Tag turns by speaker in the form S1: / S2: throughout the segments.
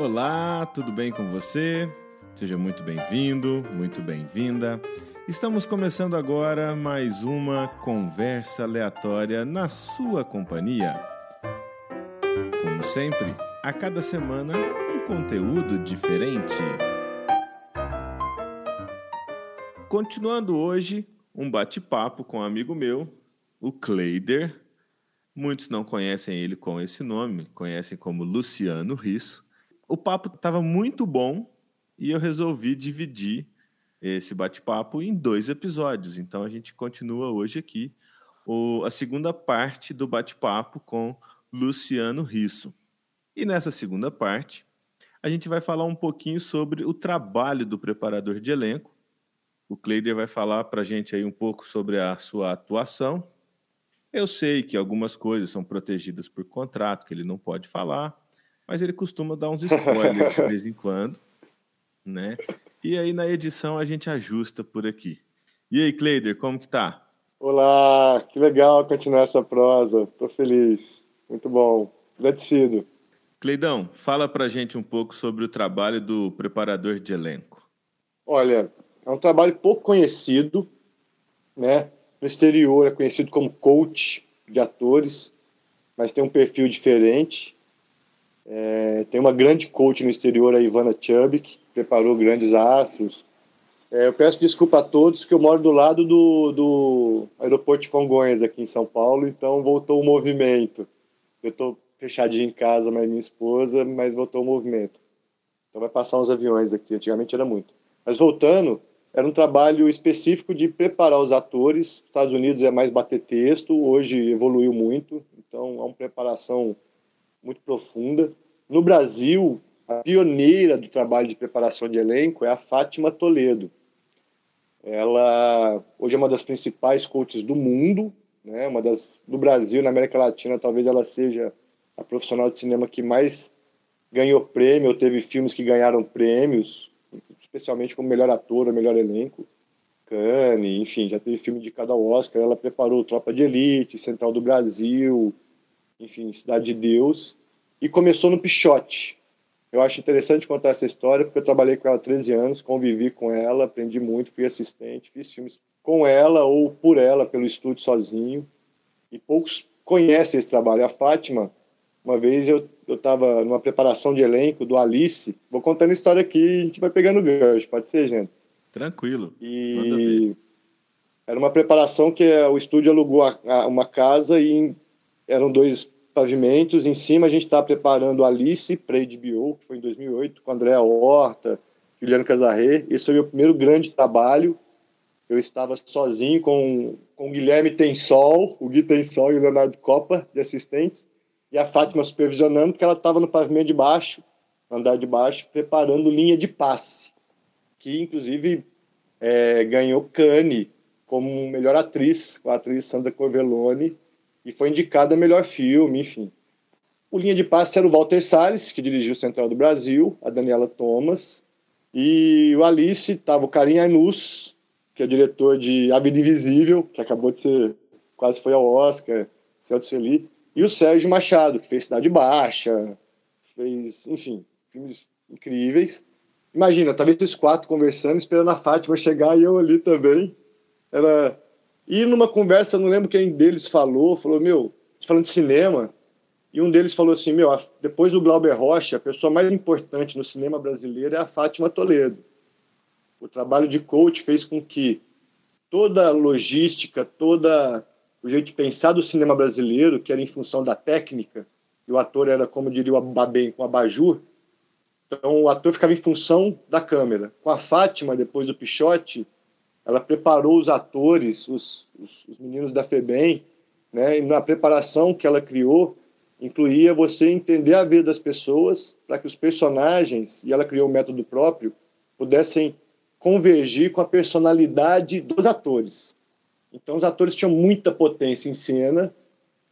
S1: Olá, tudo bem com você? Seja muito bem-vindo, muito bem-vinda. Estamos começando agora mais uma conversa aleatória na sua companhia. Como sempre, a cada semana um conteúdo diferente. Continuando hoje, um bate-papo com um amigo meu, o Kleider. Muitos não conhecem ele com esse nome, conhecem como Luciano Risso. O papo estava muito bom e eu resolvi dividir esse bate-papo em dois episódios. Então a gente continua hoje aqui o, a segunda parte do bate-papo com Luciano Risso. E nessa segunda parte, a gente vai falar um pouquinho sobre o trabalho do preparador de elenco o Kleider vai falar para a gente aí um pouco sobre a sua atuação. Eu sei que algumas coisas são protegidas por contrato, que ele não pode falar, mas ele costuma dar uns spoilers de vez em quando, né? E aí na edição a gente ajusta por aqui. E aí, Kleider, como que tá?
S2: Olá, que legal continuar essa prosa. Tô feliz. Muito bom. Agradecido.
S1: Cleidão, fala pra gente um pouco sobre o trabalho do preparador de elenco.
S2: Olha, é um trabalho pouco conhecido, né? No exterior é conhecido como coach de atores, mas tem um perfil diferente. É, tem uma grande coach no exterior, a Ivana Chubik, preparou grandes astros. É, eu peço desculpa a todos que eu moro do lado do, do aeroporto de Congonhas, aqui em São Paulo, então voltou o movimento. Eu estou fechadinho em casa, mas minha esposa, mas voltou o movimento. Então vai passar uns aviões aqui, antigamente era muito. Mas voltando, era um trabalho específico de preparar os atores. Estados Unidos é mais bater texto, hoje evoluiu muito, então é uma preparação muito profunda. No Brasil, a pioneira do trabalho de preparação de elenco é a Fátima Toledo. Ela hoje é uma das principais coaches do mundo, né? Uma das do Brasil, na América Latina, talvez ela seja a profissional de cinema que mais ganhou prêmio, ou teve filmes que ganharam prêmios especialmente como melhor ator melhor elenco. Cannes, enfim, já teve filme de cada Oscar. Ela preparou Tropa de Elite, Central do Brasil, enfim, Cidade de Deus. E começou no Pichote. Eu acho interessante contar essa história, porque eu trabalhei com ela há 13 anos, convivi com ela, aprendi muito, fui assistente, fiz filmes com ela ou por ela, pelo estúdio sozinho. E poucos conhecem esse trabalho. A Fátima, uma vez eu eu estava numa preparação de elenco do Alice. Vou contando a história aqui e a gente vai pegando gancho, pode ser, gente?
S1: Tranquilo.
S2: E era uma preparação que o estúdio alugou uma casa e eram dois pavimentos. Em cima a gente estava preparando Alice para HBO, que foi em 2008, com Andréa Horta, Juliano Casarré. Esse foi o meu primeiro grande trabalho. Eu estava sozinho com, com o Guilherme Tensol, o Gui Tensol e o Leonardo Copa, de assistentes e a Fátima supervisionando, porque ela estava no pavimento de baixo, andar de baixo, preparando linha de passe, que inclusive é, ganhou Cane como melhor atriz, com a atriz Sandra Corvellone, e foi indicada melhor filme, enfim. O linha de passe era o Walter Salles, que dirigiu Central do Brasil, a Daniela Thomas, e o Alice estava o Karim Ainus, que é diretor de A Vida Invisível, que acabou de ser, quase foi ao Oscar, Celso Felipe, e o Sérgio Machado, que fez Cidade Baixa, fez, enfim, filmes incríveis. Imagina, talvez esses quatro conversando, esperando a Fátima chegar e eu ali também. Era. E numa conversa, não lembro quem deles falou, falou, meu, falando de cinema, e um deles falou assim, meu, depois do Glauber Rocha, a pessoa mais importante no cinema brasileiro é a Fátima Toledo. O trabalho de coach fez com que toda a logística, toda o jeito de pensar do cinema brasileiro, que era em função da técnica, e o ator era, como diria o Babem, com abajur, então o ator ficava em função da câmera. Com a Fátima, depois do Pichote, ela preparou os atores, os, os, os meninos da FEBEM, né, e na preparação que ela criou, incluía você entender a vida das pessoas para que os personagens, e ela criou um método próprio, pudessem convergir com a personalidade dos atores. Então os atores tinham muita potência em cena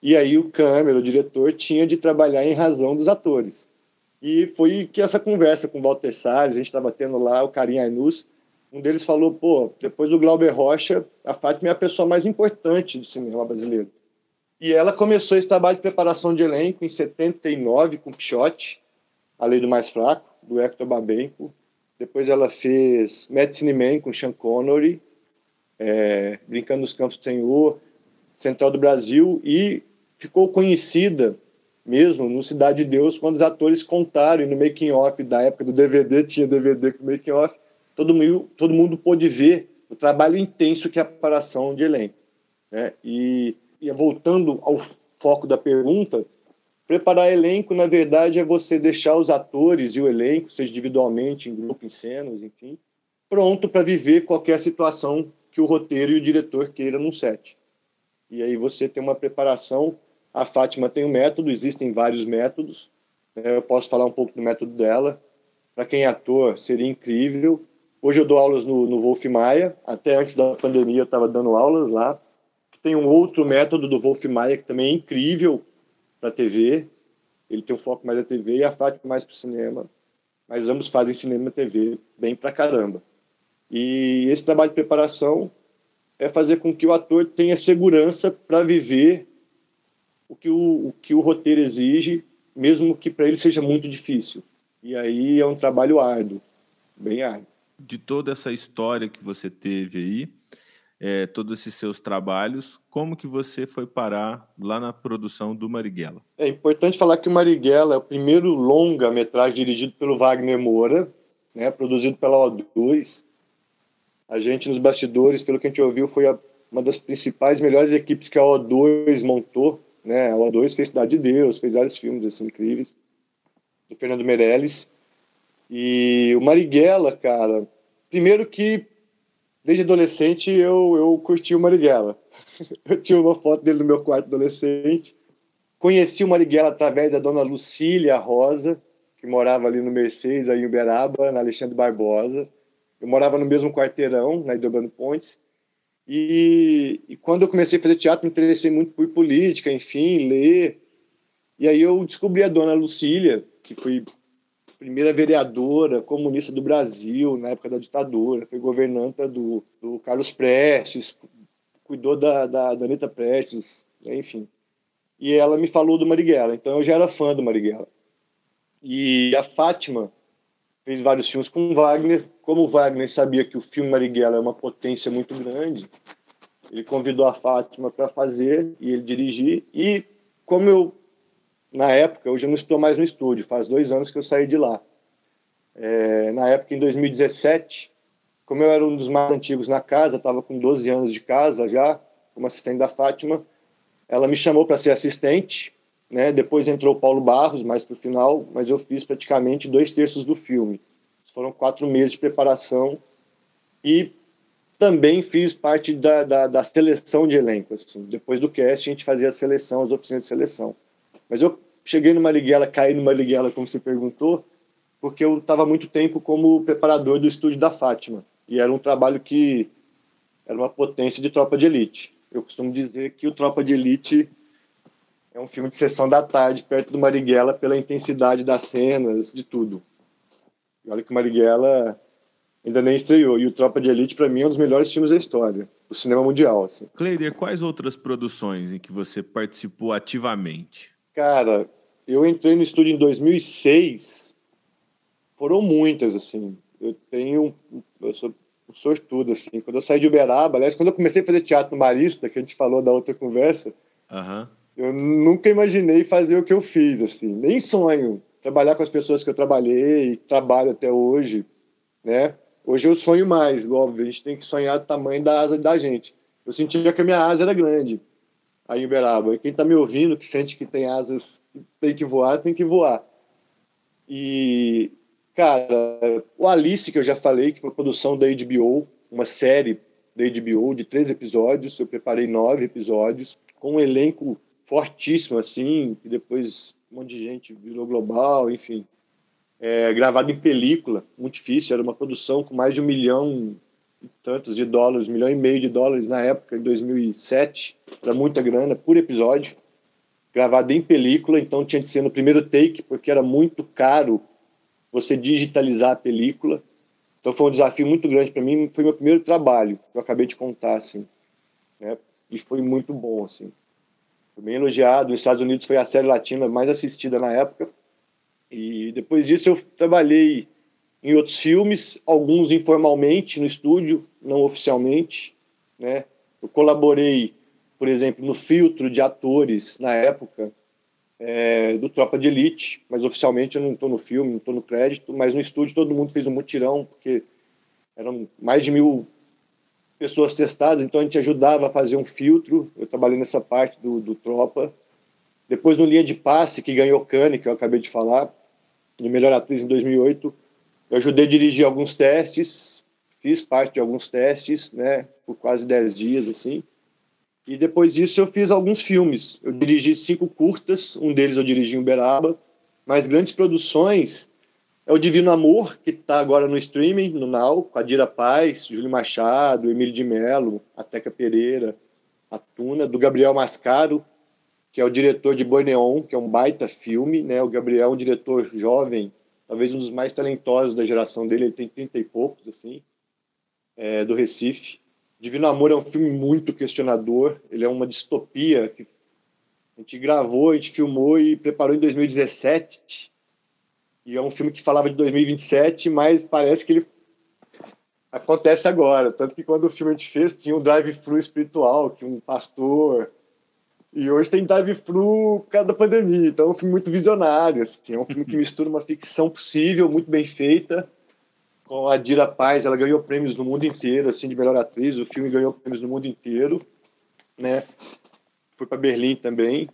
S2: e aí o câmera, o diretor, tinha de trabalhar em razão dos atores. E foi que essa conversa com o Walter Salles, a gente estava tendo lá o Karim Ainus, um deles falou, pô, depois do Glauber Rocha, a Fátima é a pessoa mais importante do cinema brasileiro. E ela começou esse trabalho de preparação de elenco em 79 com Pichote, A Lei do Mais Fraco, do Hector Babenco. Depois ela fez Medicine Man com Sean Connery, é, Brincando nos Campos do Senhor, Central do Brasil e ficou conhecida mesmo no Cidade de Deus quando os atores contaram no making off da época do DVD tinha DVD com making off todo mundo todo mundo pôde ver o trabalho intenso que é a preparação de elenco né? e, e voltando ao foco da pergunta preparar elenco na verdade é você deixar os atores e o elenco seja individualmente em grupo em cenas enfim pronto para viver qualquer situação que o roteiro e o diretor queira num set e aí você tem uma preparação. A Fátima tem um método, existem vários métodos. Né? Eu posso falar um pouco do método dela. Para quem é ator, seria incrível. Hoje eu dou aulas no, no Wolf Maia. Até antes da pandemia eu estava dando aulas lá. Tem um outro método do Wolf Maia que também é incrível para TV. Ele tem um foco mais na TV e a Fátima mais para o cinema. Mas ambos fazem cinema e TV bem para caramba. E esse trabalho de preparação é fazer com que o ator tenha segurança para viver o que o, o que o roteiro exige, mesmo que para ele seja muito difícil. E aí é um trabalho árduo, bem árduo.
S1: De toda essa história que você teve aí, é, todos esses seus trabalhos, como que você foi parar lá na produção do Marighella?
S2: É importante falar que o Marighella é o primeiro longa-metragem dirigido pelo Wagner Moura, né, produzido pela O2, a gente, nos bastidores, pelo que a gente ouviu, foi a, uma das principais, melhores equipes que a O2 montou. Né? A O2 fez Cidade de Deus, fez vários filmes assim, incríveis, do Fernando Meirelles. E o Marighella, cara, primeiro que desde adolescente eu, eu curti o Marighella. eu tinha uma foto dele no meu quarto adolescente. Conheci o Marighella através da dona Lucília Rosa, que morava ali no Mercedes, aí em Uberaba, na Alexandre Barbosa. Eu morava no mesmo quarteirão, na Idobano Pontes. E, e, quando eu comecei a fazer teatro, me interessei muito por política, enfim, ler. E aí eu descobri a dona Lucília, que foi a primeira vereadora comunista do Brasil na época da ditadura, foi governanta do, do Carlos Prestes, cuidou da, da, da Anitta Prestes, enfim. E ela me falou do Marighella, então eu já era fã do Marighella. E a Fátima, fez vários filmes com Wagner. Como Wagner sabia que o filme Marighella é uma potência muito grande, ele convidou a Fátima para fazer e ele dirigir. E como eu, na época, hoje eu não estou mais no estúdio, faz dois anos que eu saí de lá. É, na época, em 2017, como eu era um dos mais antigos na casa, estava com 12 anos de casa já, como assistente da Fátima, ela me chamou para ser assistente né? Depois entrou o Paulo Barros, mais para o final, mas eu fiz praticamente dois terços do filme. Foram quatro meses de preparação e também fiz parte da, da, da seleção de elenco. Assim. Depois do cast, a gente fazia a seleção, as oficinas de seleção. Mas eu cheguei no Marighella, caí no Marighella, como você perguntou, porque eu estava muito tempo como preparador do estúdio da Fátima. E era um trabalho que era uma potência de tropa de elite. Eu costumo dizer que o Tropa de Elite é um filme de sessão da tarde, perto do Marighella, pela intensidade das cenas, de tudo. E olha que o Marighella ainda nem estreou. E o Tropa de Elite, para mim, é um dos melhores filmes da história, do cinema mundial. Assim.
S1: Cleider, quais outras produções em que você participou ativamente?
S2: Cara, eu entrei no estúdio em 2006. Foram muitas, assim. Eu tenho. Eu sou um sortudo, assim. Quando eu saí de Uberaba, aliás, quando eu comecei a fazer teatro no Marista, que a gente falou da outra conversa,
S1: uhum
S2: eu nunca imaginei fazer o que eu fiz, assim, nem sonho trabalhar com as pessoas que eu trabalhei e trabalho até hoje, né? Hoje eu sonho mais, óbvio, a gente tem que sonhar do tamanho da asa da gente. Eu sentia que a minha asa era grande aí Uberaba. E quem está me ouvindo, que sente que tem asas, que tem que voar, tem que voar. E, cara, o Alice, que eu já falei, que foi produção da HBO, uma série da HBO de três episódios, eu preparei nove episódios, com um elenco fortíssimo, assim, e depois um monte de gente virou global, enfim. É, gravado em película, muito difícil, era uma produção com mais de um milhão tantos de dólares, milhão e meio de dólares na época, em 2007, era muita grana por episódio, gravado em película, então tinha de ser no primeiro take, porque era muito caro você digitalizar a película, então foi um desafio muito grande para mim, foi meu primeiro trabalho, que eu acabei de contar, assim, né? e foi muito bom, assim. Foi bem elogiado. Nos Estados Unidos foi a série latina mais assistida na época. E depois disso eu trabalhei em outros filmes, alguns informalmente no estúdio, não oficialmente, né? Eu colaborei, por exemplo, no filtro de atores na época é, do Tropa de Elite, mas oficialmente eu não estou no filme, não estou no crédito, mas no estúdio todo mundo fez um mutirão, porque eram mais de mil pessoas testadas, então a gente ajudava a fazer um filtro. Eu trabalhei nessa parte do, do Tropa. Depois no Linha de Passe, que ganhou Cane, que eu acabei de falar, de melhor atriz em 2008, eu ajudei a dirigir alguns testes, fiz parte de alguns testes, né, por quase 10 dias, assim. E depois disso eu fiz alguns filmes. Eu dirigi cinco curtas, um deles eu dirigi em Uberaba, mas grandes produções é o Divino Amor, que está agora no streaming, no Now, com a Dira Paz, Júlio Machado, Emílio de Mello, a Teca Pereira, a Tuna, do Gabriel Mascaro, que é o diretor de Boi Neon, que é um baita filme, né? O Gabriel é um diretor jovem, talvez um dos mais talentosos da geração dele, ele tem trinta e poucos, assim, é, do Recife. Divino Amor é um filme muito questionador, ele é uma distopia que a gente gravou, a gente filmou e preparou em 2017, e é um filme que falava de 2027, mas parece que ele acontece agora. Tanto que quando o filme a gente fez, tinha um drive-thru espiritual, que um pastor e hoje tem drive-thru por causa da pandemia. Então é um filme muito visionário. Assim. É um filme que mistura uma ficção possível, muito bem feita, com a Dira Paz. Ela ganhou prêmios no mundo inteiro, assim, de melhor atriz. O filme ganhou prêmios no mundo inteiro. Né? Foi para Berlim também.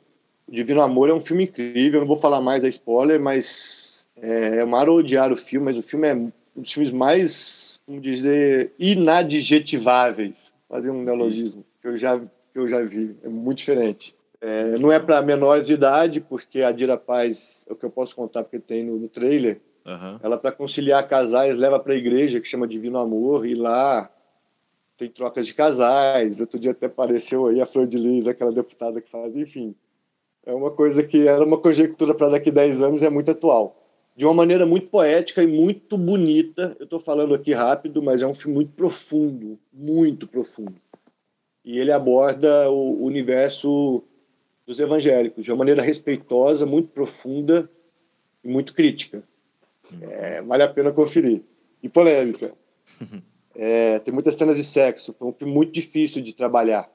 S2: O Divino Amor é um filme incrível. Eu não vou falar mais da spoiler, mas é, é uma odiar o filme. Mas o filme é um dos filmes mais, vamos dizer, inadjetiváveis. Fazer um neologismo que eu já que eu já vi. É muito diferente. É, não é para menores de idade, porque a Dira Paz, é o que eu posso contar porque tem no, no trailer, uhum. ela para conciliar casais leva para a igreja que chama Divino Amor e lá tem trocas de casais. Outro dia até apareceu aí a Flor de Lis, aquela deputada que faz, enfim. É uma coisa que era uma conjectura para daqui a 10 anos é muito atual. De uma maneira muito poética e muito bonita. Eu estou falando aqui rápido, mas é um filme muito profundo, muito profundo e ele aborda o universo dos evangélicos de uma maneira respeitosa, muito profunda e muito crítica. É, vale a pena conferir. E polêmica. É, tem muitas cenas de sexo. Foi um filme muito difícil de trabalhar.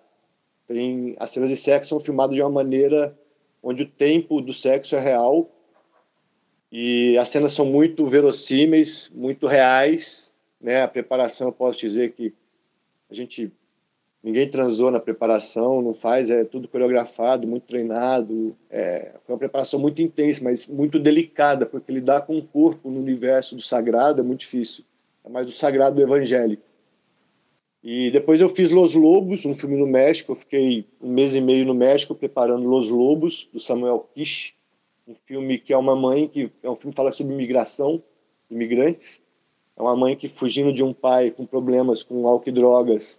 S2: Tem, as cenas de sexo são filmadas de uma maneira onde o tempo do sexo é real e as cenas são muito verossímeis, muito reais. Né? A preparação, eu posso dizer que a gente ninguém transou na preparação, não faz, é tudo coreografado, muito treinado. É, foi uma preparação muito intensa, mas muito delicada, porque lidar com o corpo no universo do sagrado é muito difícil. É mais do sagrado do evangélico. E depois eu fiz Los Lobos, um filme no México. Eu fiquei um mês e meio no México preparando Los Lobos, do Samuel Kish. Um filme que é uma mãe, que é um filme que fala sobre imigração, imigrantes. É uma mãe que, fugindo de um pai com problemas com álcool e drogas,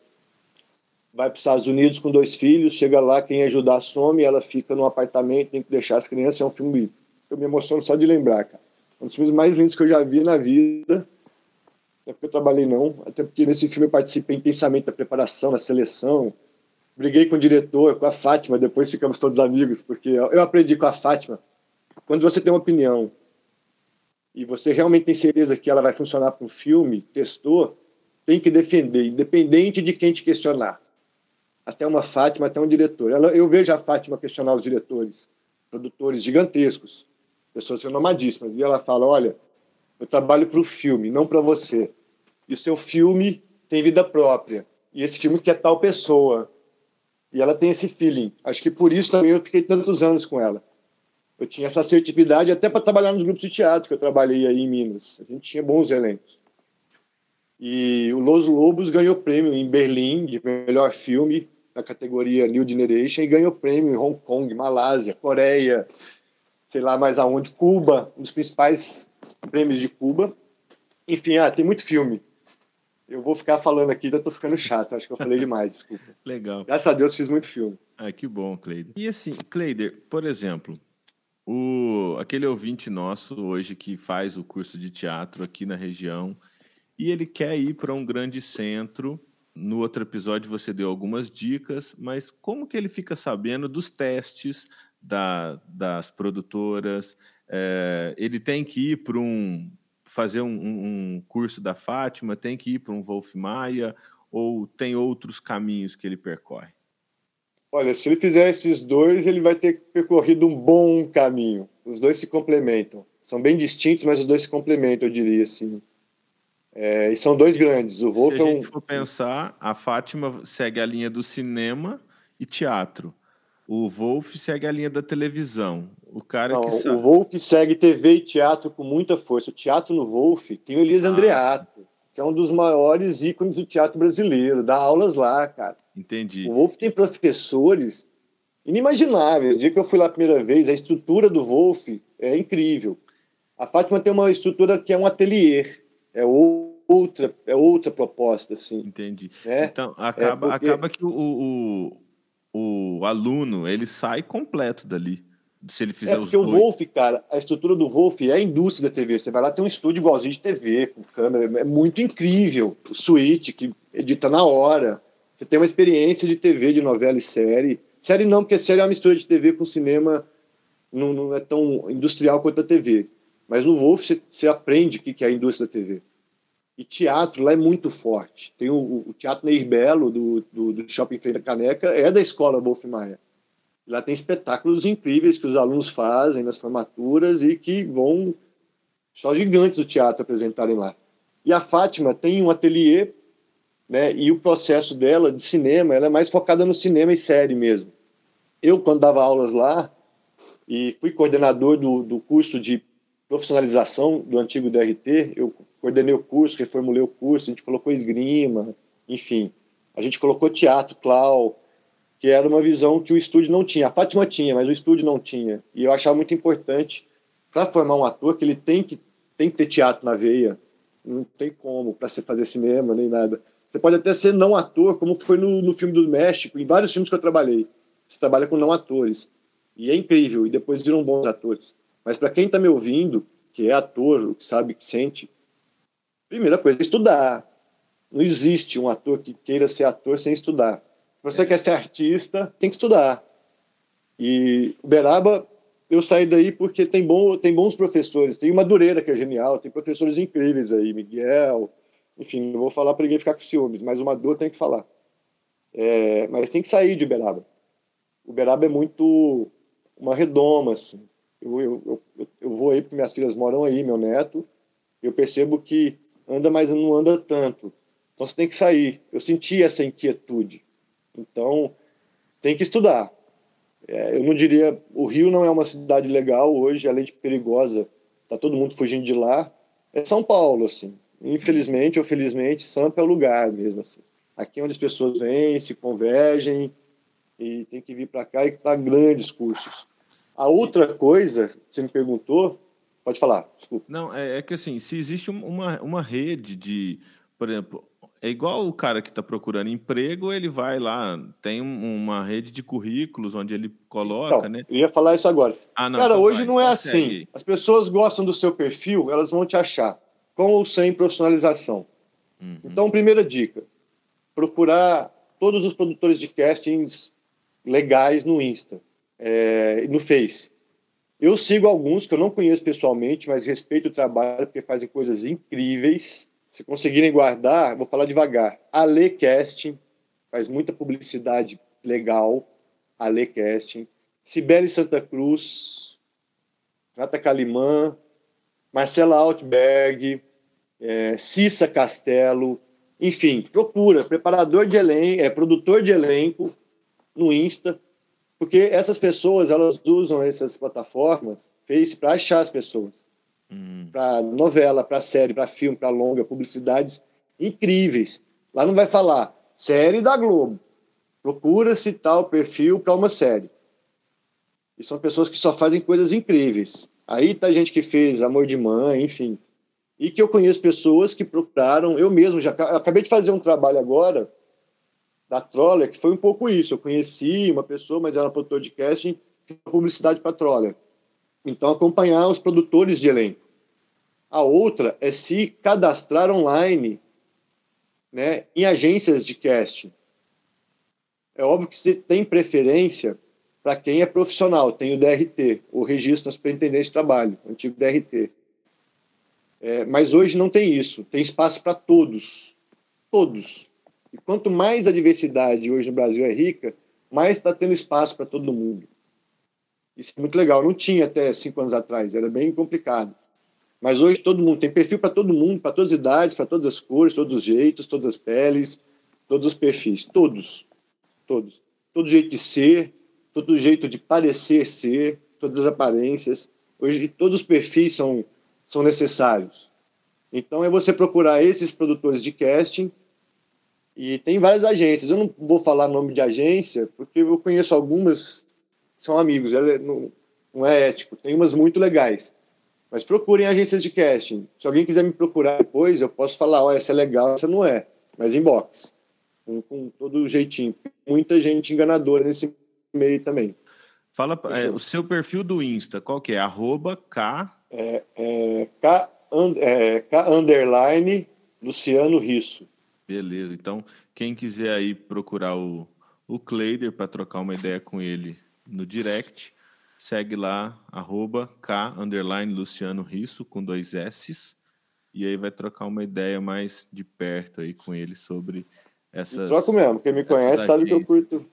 S2: vai para os Estados Unidos com dois filhos, chega lá, quem ajudar some, ela fica no apartamento, tem que deixar as crianças. É um filme eu me emociono só de lembrar, cara. Um dos filmes mais lindos que eu já vi na vida. Não é porque eu trabalhei, não. Até porque nesse filme eu participei intensamente da preparação, da seleção. Briguei com o diretor, com a Fátima, depois ficamos todos amigos, porque eu aprendi com a Fátima. Quando você tem uma opinião e você realmente tem certeza que ela vai funcionar para o filme, testou, tem que defender, independente de quem te questionar até uma Fátima, até um diretor. Ela, eu vejo a Fátima questionar os diretores, produtores gigantescos, pessoas renomadíssimas, e ela fala: Olha, eu trabalho para o filme, não para você. E o seu filme tem vida própria. E esse filme quer tal pessoa. E ela tem esse feeling. Acho que por isso também eu fiquei tantos anos com ela. Eu tinha essa assertividade até para trabalhar nos grupos de teatro que eu trabalhei aí em Minas. A gente tinha bons elencos. E o Los Lobos ganhou prêmio em Berlim de melhor filme na categoria New Generation e ganhou prêmio em Hong Kong, Malásia, Coreia, sei lá mais aonde, Cuba, um dos principais prêmios de Cuba. Enfim, ah, tem muito filme. Eu vou ficar falando aqui, já tô ficando chato, acho que eu falei demais, desculpa.
S1: Legal.
S2: Graças a Deus fiz muito filme.
S1: Ah, que bom, Cleider. E assim, Cleider, por exemplo, o, aquele ouvinte nosso hoje que faz o curso de teatro aqui na região e ele quer ir para um grande centro no outro episódio você deu algumas dicas, mas como que ele fica sabendo dos testes da, das produtoras? é, ele tem que ir para um fazer um, um, curso da Fátima, tem que ir para um Wolf Maia ou tem outros caminhos que ele percorre?
S2: Olha, se ele fizer esses dois, ele vai ter percorrido um bom caminho. Os dois se complementam. São bem distintos, mas os dois se complementam, eu diria assim. É, e são dois grandes. O Wolf
S1: Se a
S2: é
S1: gente for pensar, a Fátima segue a linha do cinema e teatro. O Wolf segue a linha da televisão. O cara
S2: Não,
S1: que
S2: sabe... O Wolf segue TV e teatro com muita força. O teatro no Wolf tem o Elias ah. Andreato, que é um dos maiores ícones do teatro brasileiro. Dá aulas lá, cara.
S1: Entendi.
S2: O Wolf tem professores inimagináveis. O dia que eu fui lá a primeira vez, a estrutura do Wolf é incrível. A Fátima tem uma estrutura que é um ateliê é outra, é outra proposta, assim.
S1: Entendi. Né? Então, acaba, é porque... acaba que o, o, o, aluno, ele sai completo dali, se ele fizer
S2: é porque
S1: os
S2: o Wolf, cara, a estrutura do Wolf é a indústria da TV. Você vai lá, tem um estúdio igualzinho de TV, com câmera, é muito incrível. O suíte, que edita na hora. Você tem uma experiência de TV, de novela e série. Série não, porque série é uma mistura de TV com cinema, não, não é tão industrial quanto a TV. Mas no Wolf você, você aprende o que é a indústria da TV. E teatro lá é muito forte. Tem o, o Teatro Neir Belo, do, do, do Shopping Feira Caneca, é da escola Wolf Maia. Lá tem espetáculos incríveis que os alunos fazem nas formaturas e que vão só gigantes do teatro apresentarem lá. E a Fátima tem um ateliê, né, e o processo dela de cinema, ela é mais focada no cinema e série mesmo. Eu, quando dava aulas lá, e fui coordenador do, do curso de profissionalização do antigo DRT, eu coordenei o curso, reformulei o curso, a gente colocou esgrima, enfim. A gente colocou teatro, clau, que era uma visão que o estúdio não tinha. A Fátima tinha, mas o estúdio não tinha. E eu achava muito importante, para formar um ator, que ele tem que, tem que ter teatro na veia. Não tem como para você fazer cinema nem nada. Você pode até ser não ator, como foi no, no filme do México, em vários filmes que eu trabalhei. Você trabalha com não atores. E é incrível, e depois viram bons atores. Mas para quem está me ouvindo, que é ator, que sabe, que sente, primeira coisa é estudar. Não existe um ator que queira ser ator sem estudar. Se você é. quer ser artista, tem que estudar. E o Beraba, eu saí daí porque tem, bom, tem bons professores. Tem o Madureira, que é genial, tem professores incríveis aí, Miguel. Enfim, não vou falar para ninguém ficar com ciúmes, mas o Maduro tem que falar. É, mas tem que sair de Uberaba. Uberaba é muito uma redoma, assim. Eu, eu, eu, eu vou aí porque minhas filhas moram aí, meu neto. Eu percebo que anda, mas não anda tanto. Então você tem que sair. Eu senti essa inquietude. Então tem que estudar. É, eu não diria. O Rio não é uma cidade legal hoje, além de perigosa. Tá todo mundo fugindo de lá. É São Paulo, assim. Infelizmente ou felizmente, Sampa é o lugar mesmo. Assim. Aqui é onde as pessoas vêm, se convergem e tem que vir para cá e dar grandes cursos. A outra coisa, você me perguntou, pode falar, desculpa.
S1: Não, é, é que assim, se existe uma, uma rede de, por exemplo, é igual o cara que está procurando emprego, ele vai lá, tem uma rede de currículos onde ele coloca,
S2: então,
S1: né?
S2: Eu ia falar isso agora. Ah, não, cara, então hoje vai, não é assim. As pessoas gostam do seu perfil, elas vão te achar, com ou sem profissionalização. Uhum. Então, primeira dica: procurar todos os produtores de castings legais no Insta é, no Face. Eu sigo alguns que eu não conheço pessoalmente, mas respeito o trabalho porque fazem coisas incríveis. Se conseguirem guardar, vou falar devagar. Ale Casting faz muita publicidade legal. Ale Casting. Sibeli Santa Cruz, Nata Calimã, Marcela Altberg, é, Cissa Castelo, enfim, procura preparador de elenco, é produtor de elenco no Insta, porque essas pessoas, elas usam essas plataformas, Face, para achar as pessoas. Hum. Para novela, para série, para filme, para longa, publicidades incríveis. Lá não vai falar série da Globo. Procura-se tal perfil para uma série. E são pessoas que só fazem coisas incríveis. Aí tá gente que fez Amor de Mãe, enfim. E que eu conheço pessoas que procuraram, eu mesmo já acabei de fazer um trabalho agora da Troller, que foi um pouco isso. Eu conheci uma pessoa, mas era produtor de casting, publicidade para Troller. Então, acompanhar os produtores de elenco. A outra é se cadastrar online né, em agências de casting. É óbvio que você tem preferência para quem é profissional, tem o DRT, o Registro na Superintendência de Trabalho, o antigo DRT. É, mas hoje não tem isso, tem espaço para todos, todos. E quanto mais a diversidade hoje no Brasil é rica, mais está tendo espaço para todo mundo. Isso é muito legal. Não tinha até cinco anos atrás, era bem complicado. Mas hoje todo mundo tem perfil para todo mundo, para todas as idades, para todas as cores, todos os jeitos, todas as peles, todos os perfis, todos, todos, todo jeito de ser, todo jeito de parecer ser, todas as aparências. Hoje todos os perfis são são necessários. Então é você procurar esses produtores de casting e tem várias agências. Eu não vou falar nome de agência porque eu conheço algumas são amigos. Não, não é ético. Tem umas muito legais. Mas procurem agências de casting. Se alguém quiser me procurar depois, eu posso falar, ó, oh, essa é legal, essa não é. Mas inbox. Com, com todo jeitinho. Muita gente enganadora nesse meio também.
S1: Fala é, o seu perfil do Insta, qual que é? Arroba K.
S2: É, é, K, and, é, K underline Luciano Risso.
S1: Beleza, então quem quiser aí procurar o, o Cleider para trocar uma ideia com ele no direct, segue lá, arroba K underline Luciano Risso com dois S's. E aí vai trocar uma ideia mais de perto aí com ele sobre essas.
S2: Troco mesmo, quem me conhece sabe que eu curto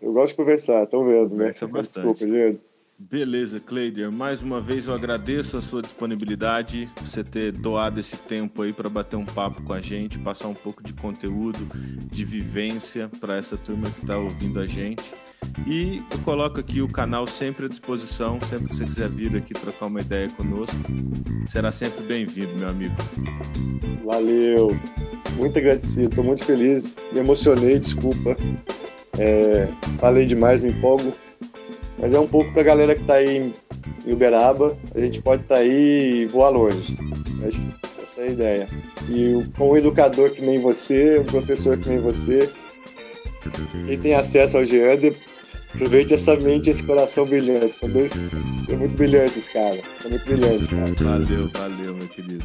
S2: eu gosto de conversar, estão vendo, né?
S1: Desculpa, gente. Beleza, Cleider. Mais uma vez eu agradeço a sua disponibilidade, você ter doado esse tempo aí para bater um papo com a gente, passar um pouco de conteúdo, de vivência para essa turma que está ouvindo a gente. E eu coloco aqui o canal sempre à disposição, sempre que você quiser vir aqui trocar uma ideia conosco, será sempre bem-vindo, meu amigo.
S2: Valeu, muito agradecido, estou muito feliz, me emocionei, desculpa. É, falei demais, me empolgo. Mas é um pouco para a galera que está aí em Uberaba, a gente pode estar tá aí e voar longe. Acho que essa é a ideia. E com um educador que nem você, um professor que nem você, quem tem acesso ao Geander, aproveite essa mente e esse coração brilhante. São dois. São muito brilhantes, cara. São muito brilhantes, cara.
S1: Valeu, valeu, meu querido.